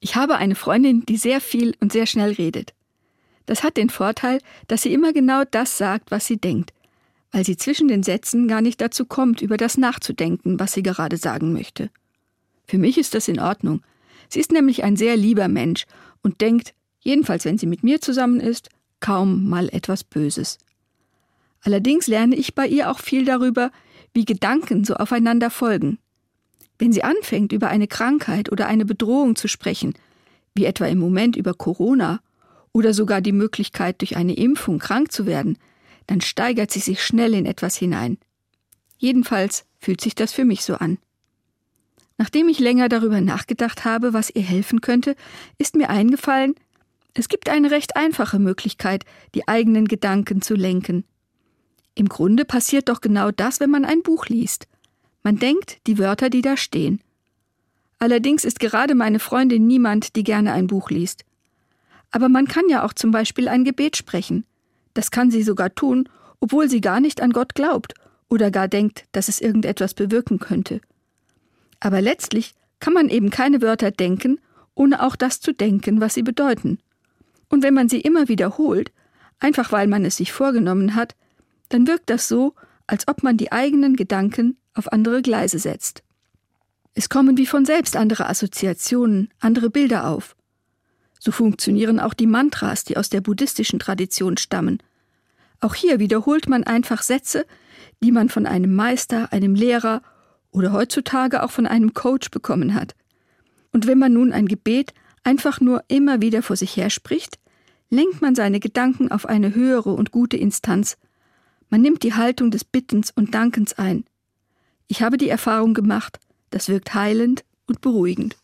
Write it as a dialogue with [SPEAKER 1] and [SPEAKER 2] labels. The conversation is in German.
[SPEAKER 1] Ich habe eine Freundin, die sehr viel und sehr schnell redet. Das hat den Vorteil, dass sie immer genau das sagt, was sie denkt, weil sie zwischen den Sätzen gar nicht dazu kommt, über das nachzudenken, was sie gerade sagen möchte. Für mich ist das in Ordnung. Sie ist nämlich ein sehr lieber Mensch und denkt, jedenfalls wenn sie mit mir zusammen ist, kaum mal etwas Böses. Allerdings lerne ich bei ihr auch viel darüber, wie Gedanken so aufeinander folgen. Wenn sie anfängt, über eine Krankheit oder eine Bedrohung zu sprechen, wie etwa im Moment über Corona oder sogar die Möglichkeit, durch eine Impfung krank zu werden, dann steigert sie sich schnell in etwas hinein. Jedenfalls fühlt sich das für mich so an. Nachdem ich länger darüber nachgedacht habe, was ihr helfen könnte, ist mir eingefallen, es gibt eine recht einfache Möglichkeit, die eigenen Gedanken zu lenken. Im Grunde passiert doch genau das, wenn man ein Buch liest. Man denkt die Wörter, die da stehen. Allerdings ist gerade meine Freundin niemand, die gerne ein Buch liest. Aber man kann ja auch zum Beispiel ein Gebet sprechen. Das kann sie sogar tun, obwohl sie gar nicht an Gott glaubt oder gar denkt, dass es irgendetwas bewirken könnte. Aber letztlich kann man eben keine Wörter denken, ohne auch das zu denken, was sie bedeuten. Und wenn man sie immer wiederholt, einfach weil man es sich vorgenommen hat, dann wirkt das so, als ob man die eigenen Gedanken auf andere Gleise setzt. Es kommen wie von selbst andere Assoziationen, andere Bilder auf. So funktionieren auch die Mantras, die aus der buddhistischen Tradition stammen. Auch hier wiederholt man einfach Sätze, die man von einem Meister, einem Lehrer oder heutzutage auch von einem Coach bekommen hat. Und wenn man nun ein Gebet einfach nur immer wieder vor sich her spricht, lenkt man seine Gedanken auf eine höhere und gute Instanz. Man nimmt die Haltung des Bittens und Dankens ein. Ich habe die Erfahrung gemacht, das wirkt heilend und beruhigend.